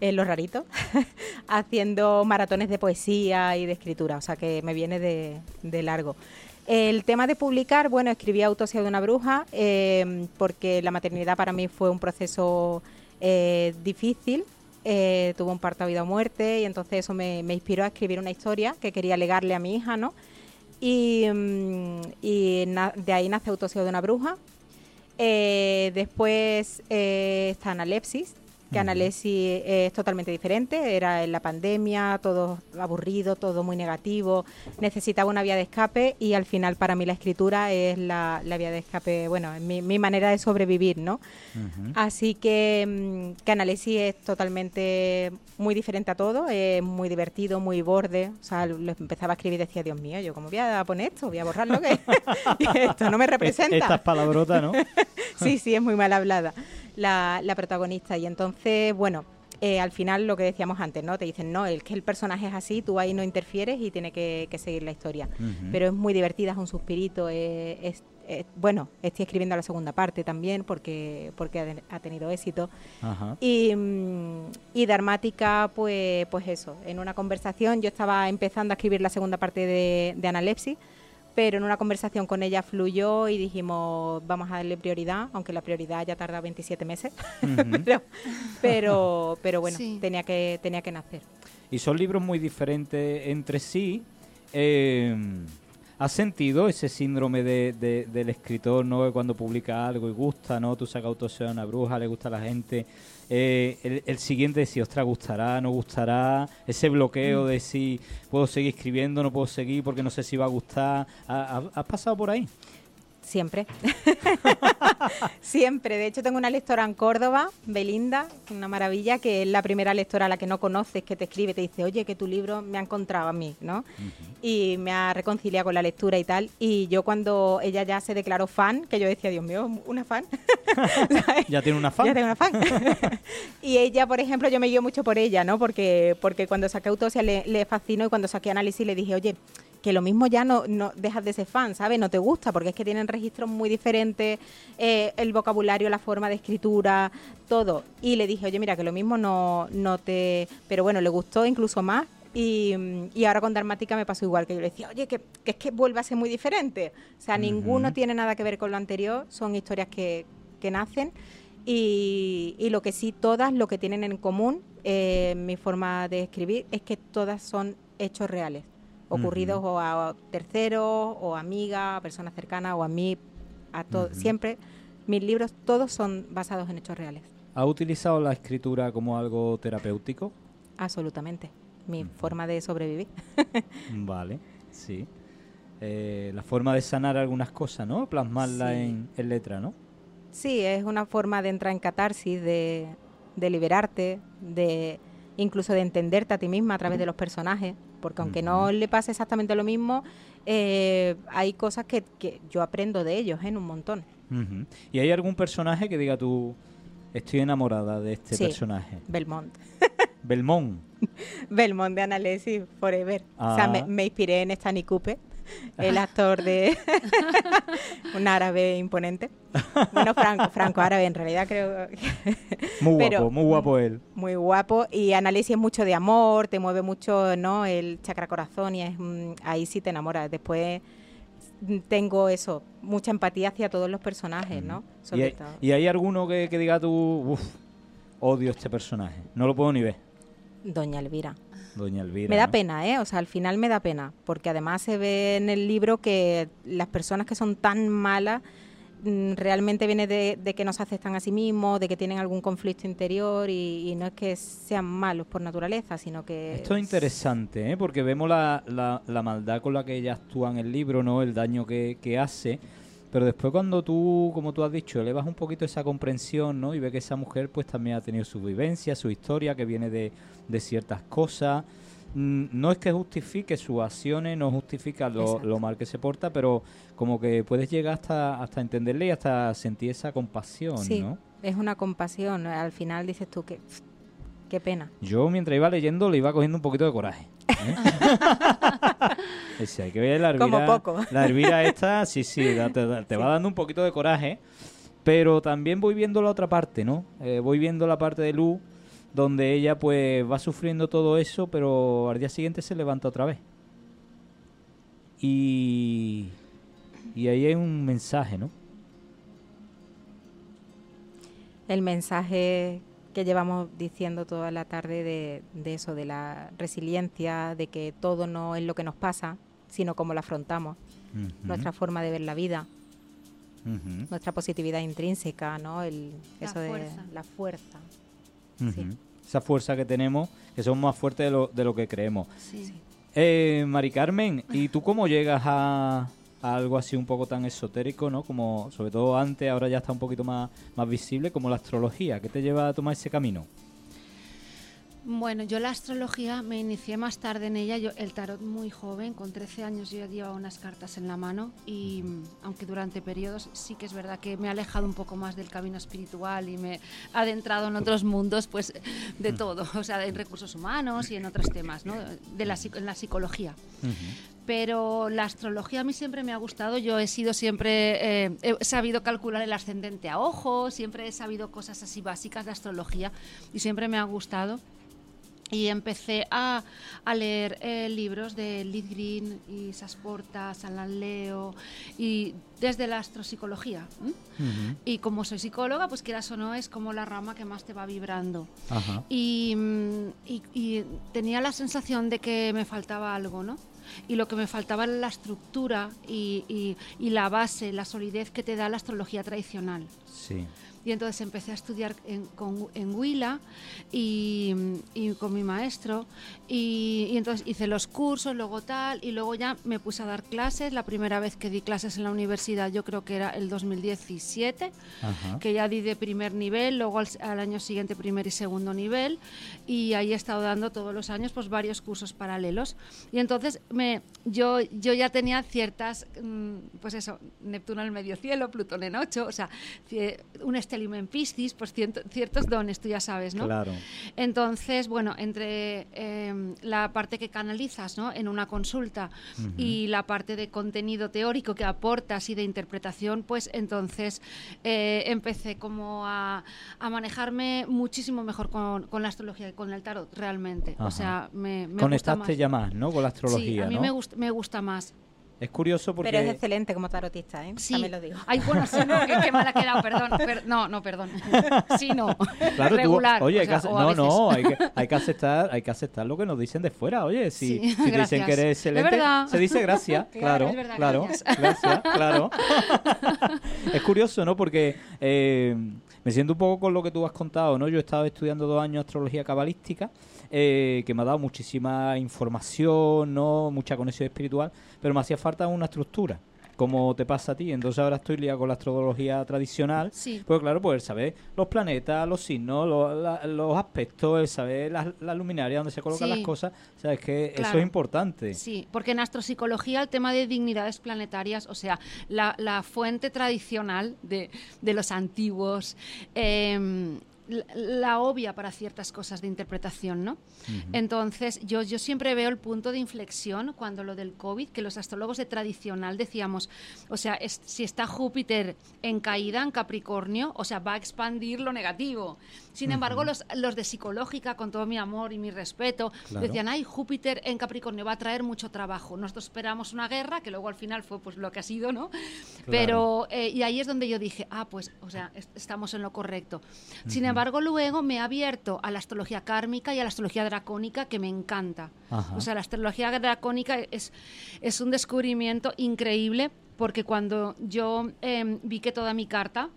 en los raritos, haciendo maratones de poesía y de escritura. O sea que me viene de, de largo. El tema de publicar, bueno, escribí Autopsia de una bruja eh, porque la maternidad para mí fue un proceso eh, difícil. Eh, tuve un parto a vida o muerte y entonces eso me, inspiró a escribir una historia que quería legarle a mi hija, ¿no? Y, mm, de ahí nace Autopsia de una bruja. Eh, después eh, está Analepsis, que Ujú. Analepsis es totalmente diferente. Era en la pandemia, todo aburrido, todo muy negativo. Necesitaba una vía de escape y al final para mí la escritura es la, la vía de escape, bueno, es mi, mi manera de sobrevivir, ¿no? Así que, mm, que Analesi es totalmente muy diferente a todo, es muy divertido, muy borde. O sea, lo empezaba a escribir y decía, Dios mío, yo cómo voy a poner esto, voy a borrarlo, que esto no me representa. Estas palabrotas, ¿no? sí, sí, es muy mal hablada la, la protagonista. Y entonces, bueno, eh, al final lo que decíamos antes, ¿no? Te dicen, no, es que el personaje es así, tú ahí no interfieres y tiene que, que seguir la historia. Pero es muy divertida, es un suspirito, es, es- es- bueno, estoy escribiendo la segunda parte también porque, porque ha, de- ha tenido éxito. Ajá. Y, mm, y Dharmática, pues, pues eso, en una conversación, yo estaba empezando a escribir la segunda parte de, de Analepsis, pero en una conversación con ella fluyó y dijimos, vamos a darle prioridad, aunque la prioridad ya tarda 27 meses, pero, pero, pero bueno, Sí. tenía, que, tenía que nacer. Y son libros muy diferentes entre sí. Eh, ¿Has sentido ese síndrome de, de- del escritor, ¿no? Cuando publica algo y gusta, ¿no? Tú sacas autopsia de una bruja, le gusta a la gente. Eh, el, el siguiente de si, ostras, gustará, no gustará. Ese bloqueo de si puedo seguir escribiendo, no puedo seguir porque no sé si va a gustar. ¿Ha- ha- ¿Has pasado por ahí? Siempre. Siempre. De hecho, tengo una lectora en Córdoba, Belinda, una maravilla, que es la primera lectora a la que no conoces, que te escribe, te dice, oye, que tu libro me ha encontrado a mí, ¿no? Y me ha reconciliado con la lectura y tal. Y yo cuando ella ya se declaró fan, que yo decía, Dios mío, ¿una fan? ¿Ya tiene una fan? Ya tengo una fan. y ella, por ejemplo, yo me guío mucho por ella, ¿no? Porque, porque cuando saqué Autosia le, le fascinó y cuando saqué Análisis le dije, oye, que lo mismo ya no, no dejas de ser fan, ¿sabes? No te gusta, porque es que tienen registros muy diferentes, eh, el vocabulario, la forma de escritura, todo. Y le dije, oye, mira, que lo mismo no, no te... Pero bueno, le gustó incluso más. Y, y ahora con Dharmática me pasó igual, que yo le decía, oye, que, que es que vuelve a ser muy diferente. O sea, ninguno tiene nada que ver con lo anterior, son historias que, que nacen. Y, y lo que sí, todas lo que tienen en común, eh, mi forma de escribir, es que todas son hechos reales ocurridos o a terceros, o a amigas, a personas cercanas, o a mí, a todo. Siempre, mis libros todos son basados en hechos reales, ¿Ha utilizado la escritura como algo terapéutico? absolutamente. Mi forma de sobrevivir. Vale, sí. Eh, la forma de sanar algunas cosas, ¿no? Plasmarla Sí. en, en letra, ¿no? Sí, es una forma de entrar en catarsis, de, de liberarte, de incluso de entenderte a ti misma a través de los personajes, porque aunque no le pase exactamente lo mismo, eh, hay cosas que, que yo aprendo de ellos, en un montón. ¿Y hay algún personaje que diga tú, estoy enamorada de este Sí. personaje? Belmont. Belmont. Belmont de Analysis Forever. O sea, me, Ah. me inspiré en Stanley Cooper, el actor de un árabe imponente. Bueno, franco, franco árabe en realidad creo que Muy Pero- guapo, muy guapo él. muy guapo y Análisis es mucho de amor, te mueve mucho, ¿no? El chakra corazón y es mm, ahí sí te enamoras. Después tengo eso, mucha empatía hacia todos los personajes, ¿no? ¿Y Sobre hay, todo. y hay alguno que, que diga tú, uff, odio este personaje? No lo puedo ni ver. Doña Elvira. Doña Elvira. Me da ¿no? pena, ¿eh? O sea, al final me da pena, porque además se ve en el libro que las personas que son tan malas mm, realmente viene de, de que no se aceptan a sí mismos, de que tienen algún conflicto interior y, y no es que sean malos por naturaleza, sino que... Esto es interesante, ¿eh? porque vemos la, la- la maldad con la que ella actúa en el libro, ¿no? El daño que, que hace. Pero después cuando tú, como tú has dicho, elevas un poquito esa comprensión, ¿no? Y ves que esa mujer pues también ha tenido su vivencia, su historia, que viene de, de ciertas cosas. Mm, No es que justifique sus acciones, no justifica lo, lo mal que se porta, pero como que puedes llegar hasta, hasta entenderle y hasta sentir esa compasión, Sí, ¿no? es una compasión. Al final dices tú que... Qué pena. Yo mientras iba leyendo le iba cogiendo un poquito de coraje. ¿eh? Decía, hay que ver la Elvira. Como poco. La Elvira esta, sí, sí, te, va dando un poquito de coraje. Pero también voy viendo la otra parte, ¿no? Eh, voy viendo la parte de Luz, donde ella pues va sufriendo todo eso, pero al día siguiente se levanta otra vez. Y, y ahí hay un mensaje, ¿no? El mensaje que llevamos diciendo toda la tarde de, de eso, de la resiliencia, de que todo no es lo que nos pasa, sino cómo lo afrontamos, nuestra forma de ver la vida, nuestra positividad intrínseca, ¿no? El, La eso de fuerza. la fuerza. sí. Esa fuerza que tenemos, que somos más fuertes de lo, de lo que creemos. Sí. Eh, Mari Carmen, ¿y tú cómo llegas a, algo así un poco tan esotérico, ¿no? Como sobre todo antes, ahora ya está un poquito más, más visible, como la astrología. ¿Qué te lleva a tomar ese camino? Bueno, yo la astrología me inicié más tarde en ella, yo el tarot muy joven, con 13 años yo ya llevaba unas cartas en la mano y mm, aunque durante periodos sí que es verdad que me he alejado un poco más del camino espiritual y me he adentrado en otros mundos, pues de todo, o sea, en recursos humanos y en otros temas, ¿no? De la, en la psicología. Pero la astrología a mí siempre me ha gustado. Yo he sido siempre, eh, he sabido calcular el ascendente a ojo, siempre he sabido cosas así básicas de astrología y siempre me ha gustado. Y empecé a, a leer eh, libros de Liz Green, y Sasporta, Alan Leo, y desde la astropsicología. Ujú. Y como soy psicóloga, pues quieras o no, es como la rama que más te va vibrando. Ajá. Y, y- y tenía la sensación de que me faltaba algo, ¿no? Y lo que me faltaba era la estructura y, y- y la base, la solidez que te da la astrología tradicional. Sí. Y entonces empecé a estudiar en, con- en Huila y, y con mi maestro. Y, y entonces hice los cursos, luego tal, y luego ya me puse a dar clases. La primera vez que di clases en la universidad yo creo que era el 2017 Ajá. que ya di de primer nivel, luego al, al año siguiente primer y segundo nivel y ahí he estado dando todos los años pues varios cursos paralelos y entonces me yo yo ya tenía ciertas mm, pues eso Neptuno en el medio cielo Plutón en 8 o sea un estelium en Piscis pues ciertos dones tú ya sabes no Claro. entonces, bueno, entre eh, la parte que canalizas ¿no? en una consulta y la parte de contenido teórico que aportas y de interpretación, pues entonces eh, empecé como a, a manejarme muchísimo mejor con, con la astrología y con el tarot, realmente. Ajá. O sea, me, me gusta Conectaste más. ya más, ¿no? Con la Sí, astrología, a mí ¿no? me, gusta, me gusta más. Es curioso porque... Pero es excelente como tarotista, ¿eh? Sí. También lo digo. Ay, bueno, sí, no, qué, qué mal ha quedado, perdón. per- no, no, perdón. Sí, no. Claro, tú- Regular. oye, o hay que sea, ace- o a no, no, hay que, hay que aceptar, hay que aceptar lo que nos dicen de fuera. Oye, si, Sí, si te dicen que eres excelente, verdad. se dice gracias, Claro, claro, es verdad, claro, gracias. gracias, claro. es curioso, ¿no? Porque eh, me siento un poco con lo que tú has contado, ¿no? Yo he estado estudiando dos años astrología cabalística, eh, que me ha dado muchísima información, ¿no? Mucha conexión espiritual, pero me hacía falta una estructura. Como te pasa a ti, entonces ahora estoy liado con la astrología tradicional, Sí. pues claro, pues el saber los planetas, los signos, los, la- los aspectos, el saber las la luminarias, donde se colocan Sí. las cosas, o sea, es que eso es importante. Sí, porque en astropsicología el tema de dignidades planetarias, o sea, la, la fuente tradicional de, de los antiguos, em, la, la obvia para ciertas cosas de interpretación, ¿no? Entonces, yo, yo siempre veo el punto de inflexión cuando lo del COVID, que los astrólogos de tradicional decíamos, o sea, es- si está Júpiter en caída en Capricornio, o sea, va a expandir lo negativo. Sin embargo, los, los de psicológica, con todo mi amor y mi respeto, Claro. decían, ay, Júpiter en Capricornio va a traer mucho trabajo. Nosotros esperamos una guerra, que luego al final fue pues lo que ha sido, ¿no? Pero, eh, y ahí es donde yo dije, ah, pues, o sea, est- estamos en lo correcto. Sin embargo, luego me he abierto a la astrología kármica y a la astrología dracónica, que me encanta. Ajá. O sea, la astrología dracónica es, es un descubrimiento increíble, porque cuando yo em, vi que toda mi carta,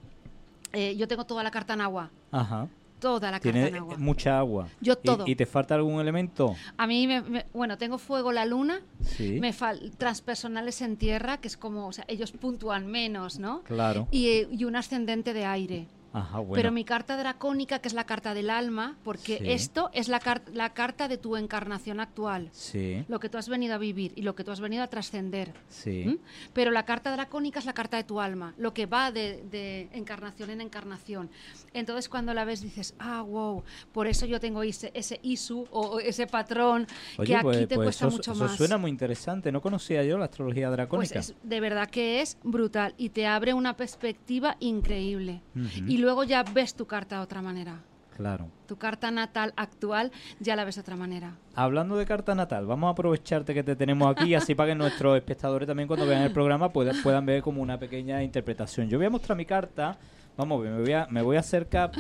eh, yo tengo toda la carta en agua, Ajá. toda la carta en agua. mucha agua. Yo ¿Y- todo. ¿Y, te falta algún elemento? A mí, me, me- bueno, tengo fuego la luna, Sí. me fal transpersonales en tierra, que es como, o sea, ellos puntúan menos, ¿no? Claro. Y, eh, y un ascendente de aire. Ajá, bueno. Pero mi carta dracónica, que es la carta del alma, porque Sí. esto es la, car- la carta de tu encarnación actual, Sí, lo que tú has venido a vivir y lo que tú has venido a trascender. sí. ¿Mm? Pero la carta dracónica es la carta de tu alma, lo que va de, de encarnación en encarnación. Entonces cuando la ves dices, ah, wow, por eso yo tengo ese, ese isu o ese patrón Oye, que aquí pues, te pues cuesta eso, mucho eso más. suena muy interesante. No conocía yo la astrología Pues dracónica. es, de verdad que es brutal y te abre una perspectiva increíble. Ujú. Y luego ya ves tu carta de otra manera. Claro. Tu carta natal actual ya la ves de otra manera. Hablando de carta natal, vamos a aprovecharte que te tenemos aquí, así para que nuestros espectadores también cuando vean el programa puedan, puedan ver como una pequeña interpretación. Yo voy a mostrar mi carta, vamos, me voy a, me voy a acercar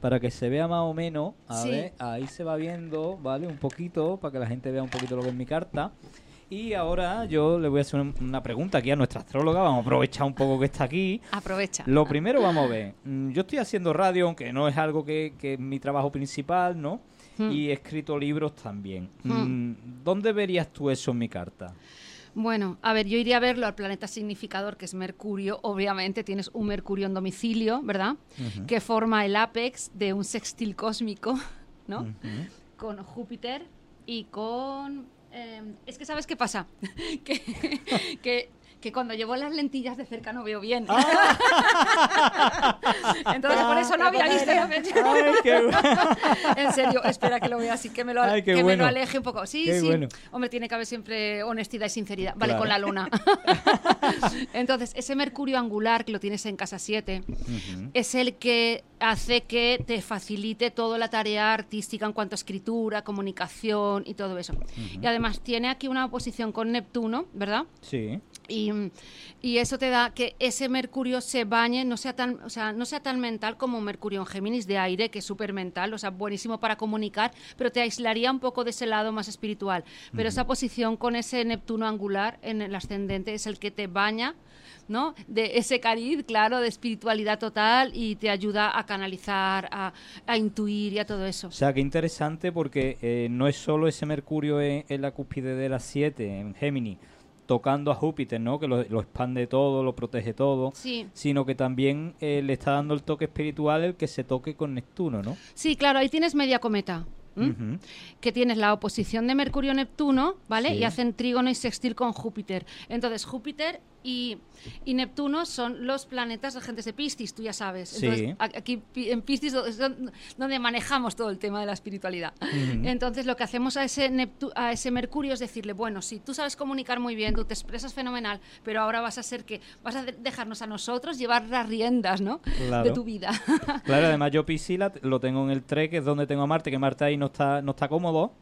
para que se vea más o menos. A Sí. ver, ahí se va viendo, ¿vale? Un poquito, para que la gente vea un poquito lo que es mi carta. Y ahora yo le voy a hacer un- una pregunta aquí a nuestra astróloga, vamos a aprovechar un poco que está aquí. Aprovecha. Lo primero, vamos a ver. mm, Yo estoy haciendo radio, aunque no es algo que, que es mi trabajo principal, ¿no? Hmm. Y he escrito libros también. Hmm. Mm, ¿Dónde verías tú eso en mi carta? Bueno, a ver, yo iría a verlo al planeta significador, que es Mercurio. Obviamente tienes un Mercurio en domicilio, ¿verdad? Que forma el apex de un sextil cósmico, ¿no? Con Júpiter y con... eh, es que sabes qué pasa, que, que, que cuando llevo las lentillas de cerca no veo bien. Entonces por eso no había visto la fecha. Ay, qué bueno. En serio, espera que lo vea así, que me lo, Ay, que me lo aleje un poco. Sí, Qué sí. bueno. Hombre, tiene que haber siempre honestidad y sinceridad. Vale, Claro. con la luna. Entonces, ese Mercurio angular que lo tienes en casa 7 Ujú. es el que hace que te facilite toda la tarea artística en cuanto a escritura, comunicación y todo eso. Y además tiene aquí una oposición con Neptuno, ¿verdad? Sí. Y y, y eso te da que ese Mercurio se bañe, no sea tan, o sea, no sea tan mental como Mercurio en Géminis de aire, que es súper mental, o sea, buenísimo para comunicar, pero te aislaría un poco de ese lado más espiritual. Pero esa posición con ese Neptuno angular en el ascendente es el que te baña. ¿no? De ese cariz, claro, de espiritualidad total y te ayuda a canalizar, a, a intuir y a todo eso. O sea, qué interesante porque eh, no es solo ese Mercurio en, en la cúspide de las 7, en Géminis, tocando a Júpiter, ¿no? Que lo, lo expande todo, lo protege todo, Sí. sino que también eh, le está dando el toque espiritual el que se toque con Neptuno, ¿no? Sí, claro, ahí tienes media cometa. que tienes la oposición de Mercurio-Neptuno, ¿vale? Sí. Y hacen trígono y sextil con Júpiter. Entonces, Júpiter y, y Neptuno son los planetas regentes de Piscis, tú ya sabes. Sí. Entonces, a- aquí en Piscis es don- donde manejamos todo el tema de la espiritualidad. Entonces, lo que hacemos a ese, Neptu- a ese Mercurio es decirle, bueno, sí, tú sabes comunicar muy bien, tú te expresas fenomenal, pero ahora vas a ser que vas a de- dejarnos a nosotros llevar las riendas, ¿no? Claro. De tu vida. Claro, además yo Piscis lo tengo en el 3, que es donde tengo a Marte, que Marte ahí no está, no está cómodo,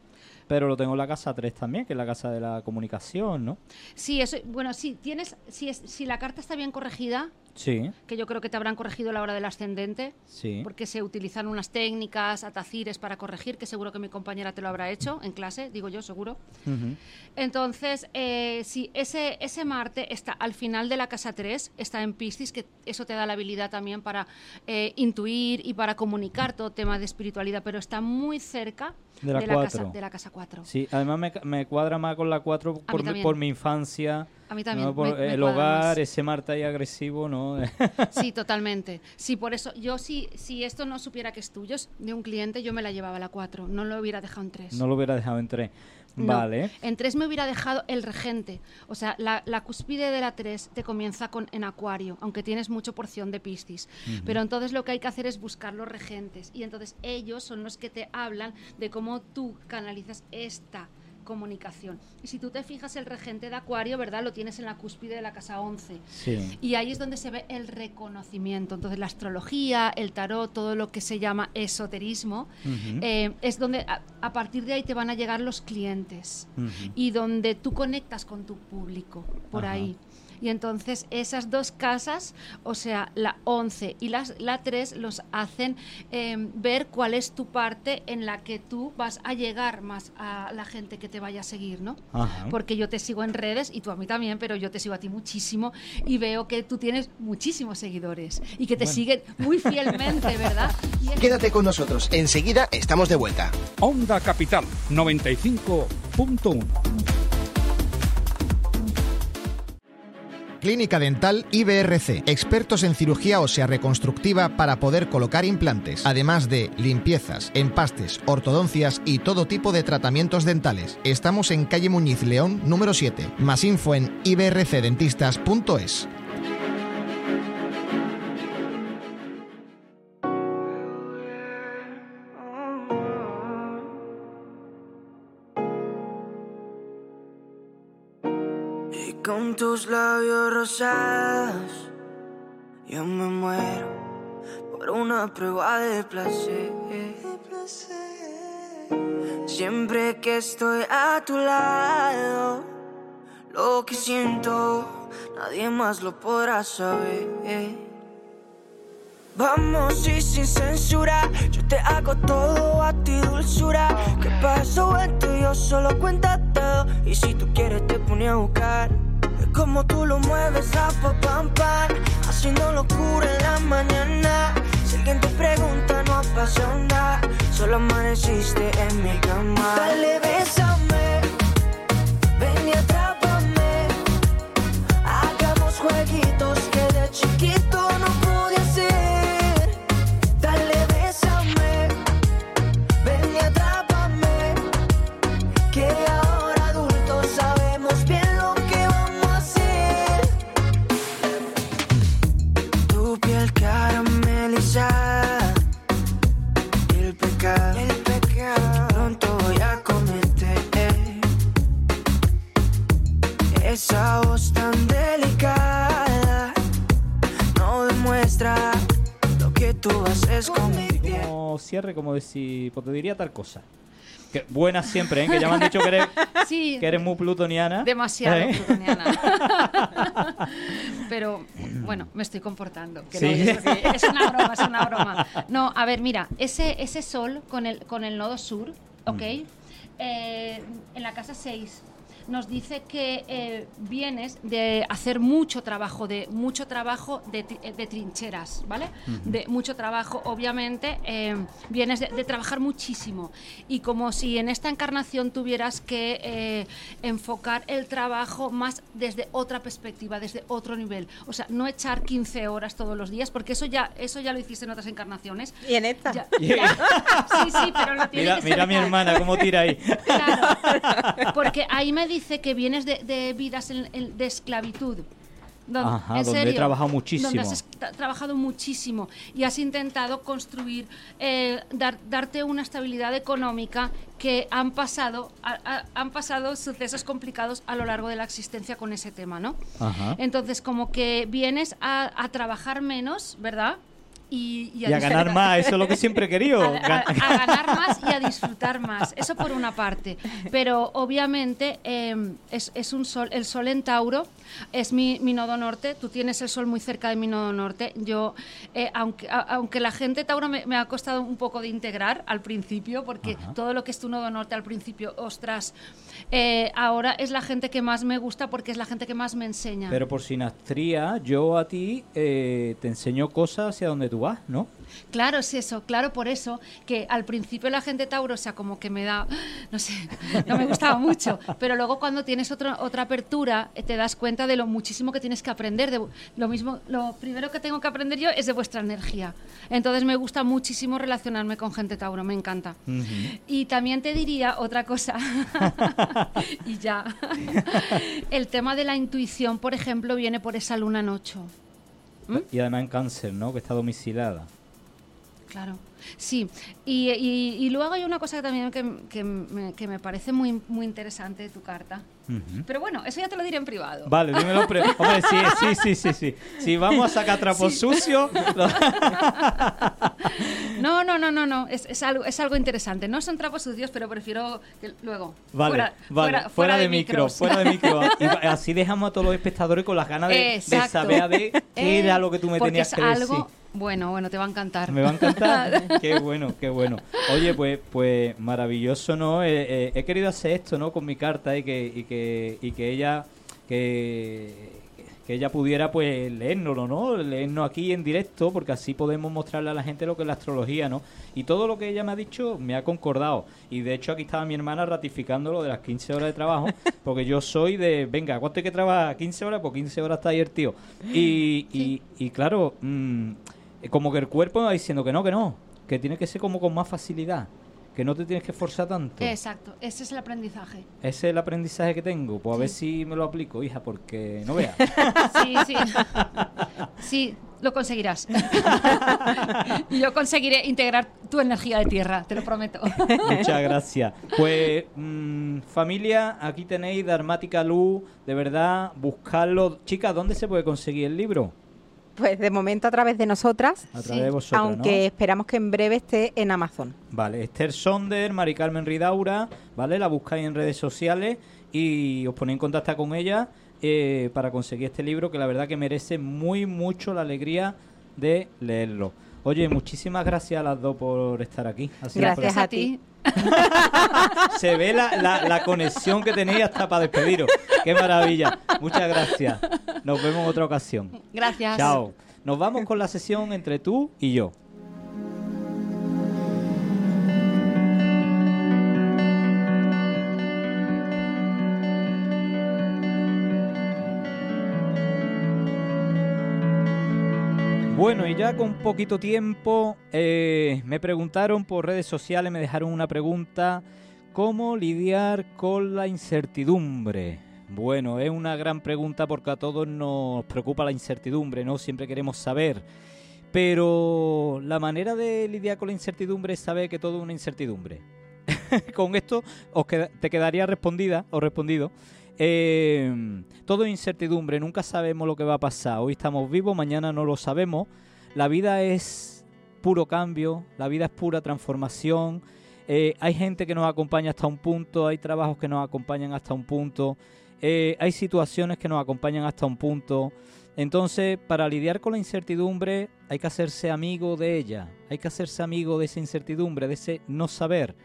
pero lo tengo en la casa 3 también, que es la casa de la comunicación, ¿no? Sí, eso, bueno, sí, tienes, si, es, si la carta está bien corregida, Sí, que yo creo que te habrán corregido a la hora del ascendente, sí. porque se utilizan unas técnicas, atacires para corregir, que seguro que mi compañera te lo habrá hecho en clase, digo yo, seguro. Ujú. Entonces, eh, si ese, ese Marte está al final de la casa 3, está en Piscis, que eso te da la habilidad también para eh, intuir y para comunicar todo tema de espiritualidad, pero está muy cerca De la casa, cuatro. de la casa 4. Sí, además me, me cuadra más con la 4 mí por, por mi infancia. A mí también, ¿no? Por me- me el hogar, más. ese Marte ahí agresivo, ¿no? Sí, totalmente. Sí, por eso yo si, si esto no supiera que es tuyo, de un cliente, yo me la llevaba a la 4, no lo hubiera dejado en 3. no lo hubiera dejado en 3. Vale. En 3 me hubiera dejado el regente. O sea, la, la cúspide de la 3 te comienza con, en acuario, aunque tienes mucha porción de piscis. Pero entonces lo que hay que hacer es buscar los regentes. Y entonces ellos son los que te hablan de cómo tú canalizas esta comunicación. Y si tú te fijas, el regente de acuario, ¿verdad? Lo tienes en la cúspide de la casa 11. Sí. Y ahí es donde se ve el reconocimiento. Entonces, la astrología, el tarot, todo lo que se llama esoterismo, eh, es donde a, a partir de ahí te van a llegar los clientes y donde tú conectas con tu público, por Ajá. ahí. Y entonces esas dos casas, o sea, la 11 y las, la 3, los hacen eh, ver cuál es tu parte en la que tú vas a llegar más a la gente que te vaya a seguir, ¿no? Ajá. Porque yo te sigo en redes y tú a mí también, pero yo te sigo a ti muchísimo y veo que tú tienes muchísimos seguidores y que te Bueno. siguen muy fielmente, ¿verdad? Y es- Quédate con nosotros, enseguida estamos de vuelta. Onda Capital 95.1. Clínica Dental IBRC, expertos en cirugía ósea reconstructiva para poder colocar implantes, además de limpiezas, empastes, ortodoncias y todo tipo de tratamientos dentales. Estamos en calle Muñiz León, número 7. Más info en ibrcdentistas.es. tus labios rosados yo me muero por una prueba de placer. Siempre que estoy a tu lado, lo que siento nadie más lo podrá saber. Vamos y sin censura, yo te hago todo a ti dulzura. ¿Qué pasó entre yo solo cuenta todo y si tú quieres te pone a buscar. Como tú lo mueves a pa pam pam, haciendo locura en la mañana. Si alguien te pregunta no nada, solo amaneciste en mi cama. Dale, bésame, Como decir, pues te diría tal cosa. Que buena siempre, ¿eh? Que ya me han dicho que eres, Sí, que eres muy plutoniana. demasiado ¿Eh? plutoniana. Pero bueno, me estoy comportando. que no, Sí. Es una broma, es una broma. No, a ver, mira, ese, ese sol con el, con el nodo sur, ¿ok? Mm. Eh, en la casa 6 nos dice que eh, vienes de hacer mucho trabajo, de mucho trabajo de, de trincheras, ¿vale? De mucho trabajo, obviamente, eh, vienes de, de trabajar muchísimo. Y como si en esta encarnación tuvieras que eh, enfocar el trabajo más desde otra perspectiva, desde otro nivel. O sea, no echar 15 horas todos los días, porque eso ya, eso ya lo hiciste en otras encarnaciones. Y en esta. Ya- ya. Sí, sí, pero lo tienes Mira, que mira a mi hermana cómo tira ahí. Claro, porque ahí me dice que vienes de, de vidas en- en- de esclavitud. Don- Ajá, en donde he trabajado muchísimo. Donde has trabajado muchísimo y has intentado construir, eh, dar- darte una estabilidad económica que han pasado, a- a- han pasado sucesos complicados a lo largo de la existencia con ese tema, ¿no? Ajá. Entonces, como que vienes a, a trabajar menos, ¿verdad? Y, Y a ganar más, eso es lo que siempre he querido. a, a- a ganar más y a disfrutar más. Eso por una parte. Pero obviamente eh, es, es un sol, el sol en Tauro es mi, mi nodo norte. Tú tienes el sol muy cerca de mi nodo norte. Yo, eh, aunque, a- aunque la gente Tauro me, me ha costado un poco de integrar al principio, porque Ajá. todo lo que es tu nodo norte al principio, ostras, eh, ahora es la gente que más me gusta porque es la gente que más me enseña. Pero por sinastría, yo a ti eh, te enseño cosas hacia donde tú ¿no? Claro, es eso, claro, por eso que al principio la gente Tauro, o sea, como que me da, no sé, no me gustaba mucho, pero luego cuando tienes otra otra apertura eh, te das cuenta de lo muchísimo que tienes que aprender, de lo mismo, lo primero que tengo que aprender yo es de vuestra energía. Entonces me gusta muchísimo relacionarme con gente Tauro, me encanta. Y también te diría otra cosa, y ya, el tema de la intuición, por ejemplo, viene por esa luna en ocho. ¿Mm? Y además en cáncer, ¿no? Que está domicilada. Claro, sí. Y, y- y luego hay una cosa también que, que me, que me parece muy, muy interesante de tu carta. Pero bueno, eso ya te lo diré en privado. Vale, dímelo. pre- Hombre, sí, sí, sí, sí, sí. Si vamos a sacar trapos sucios, lo- No, no, no, no, no. Es, es algo, es algo interesante. No son trapos sucios, pero prefiero que luego. Vale, fuera, vale, fuera- fuera, de, de micro, micros. fuera de micro. Y así dejamos a todos los espectadores con las ganas de, de saber a ver qué Eh, era lo que tú me tenías que decir. algo, Bueno, bueno, te va a encantar. Me va a encantar. qué bueno, qué bueno. Oye, pues, pues maravilloso, ¿no? Eh, eh, he querido hacer esto, ¿no? Con mi carta y que, y que, y que ella, que, que ella pudiera, pues, leérnoslo, ¿no? Leernos aquí en directo, porque así podemos mostrarle a la gente lo que es la astrología, ¿no? Y todo lo que ella me ha dicho me ha concordado. Y de hecho aquí estaba mi hermana ratificando lo de las 15 horas de trabajo, porque yo soy de, venga, ¿cuánto hay que trabajar? 15 horas, pues 15 horas está ahí el tío. Y, y, y claro, mm, como que el cuerpo me va diciendo que no, que no, que tiene que ser como con más facilidad, que no te tienes que esforzar tanto. Exacto, ese es el aprendizaje. Ese es el aprendizaje que tengo. Pues a ver si me lo aplico, hija, porque no veas. Sí, sí. Sí, lo conseguirás. Yo conseguiré integrar tu energía de tierra, te lo prometo. Muchas gracias. Pues, mm, familia, aquí tenéis Dharmática Luz, de verdad, buscarlo. Chicas, ¿dónde se puede conseguir el libro? Pues de momento a través de nosotras, A través Sí. de vosotros, aunque esperamos que en breve esté en Amazon. Vale, Esther Sonder, Mari Carmen Ridaura, ¿vale? La buscáis en redes sociales y os ponéis en contacto con ella eh, para conseguir este libro que la verdad que merece muy mucho la alegría de leerlo. Oye, muchísimas gracias a las dos por estar aquí. Un Gracias a ti. Se ve la, la- la conexión que tenéis hasta para despediros. Qué maravilla. Muchas gracias. Nos vemos en otra ocasión. Gracias. Chao. Nos vamos con la sesión entre tú y yo. Bueno, y ya con poquito tiempo eh, me preguntaron por redes sociales, me dejaron una pregunta, ¿cómo lidiar con la incertidumbre? Bueno, es una gran pregunta porque a todos nos preocupa la incertidumbre, ¿no? Siempre queremos saber. Pero la manera de lidiar con la incertidumbre es saber que todo es una incertidumbre. con esto os queda- te quedaría respondida o respondido. Eh, todo es incertidumbre, nunca sabemos lo que va a pasar. Hoy estamos vivos, mañana no lo sabemos. La vida es puro cambio, la vida es pura transformación. Eh, hay gente que nos acompaña hasta un punto, hay trabajos que nos acompañan hasta un punto, eh, hay situaciones que nos acompañan hasta un punto. Entonces, para lidiar con la incertidumbre hay que hacerse amigo de ella, hay que hacerse amigo de esa incertidumbre, de ese no saber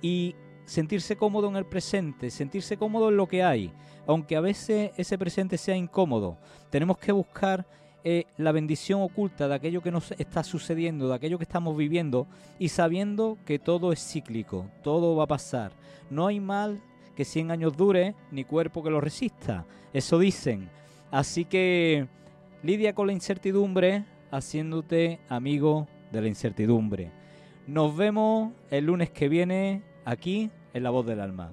y sentirse cómodo en el presente, sentirse cómodo en lo que hay, aunque a veces ese presente sea incómodo. Tenemos que buscar eh, la bendición oculta de aquello que nos está sucediendo, de aquello que estamos viviendo y sabiendo que todo es cíclico, todo va a pasar. No hay mal que 100 años dure, ni cuerpo que lo resista. Eso dicen. Así que lidia con la incertidumbre haciéndote amigo de la incertidumbre. Nos vemos el lunes que viene aquí en La Voz del Alma.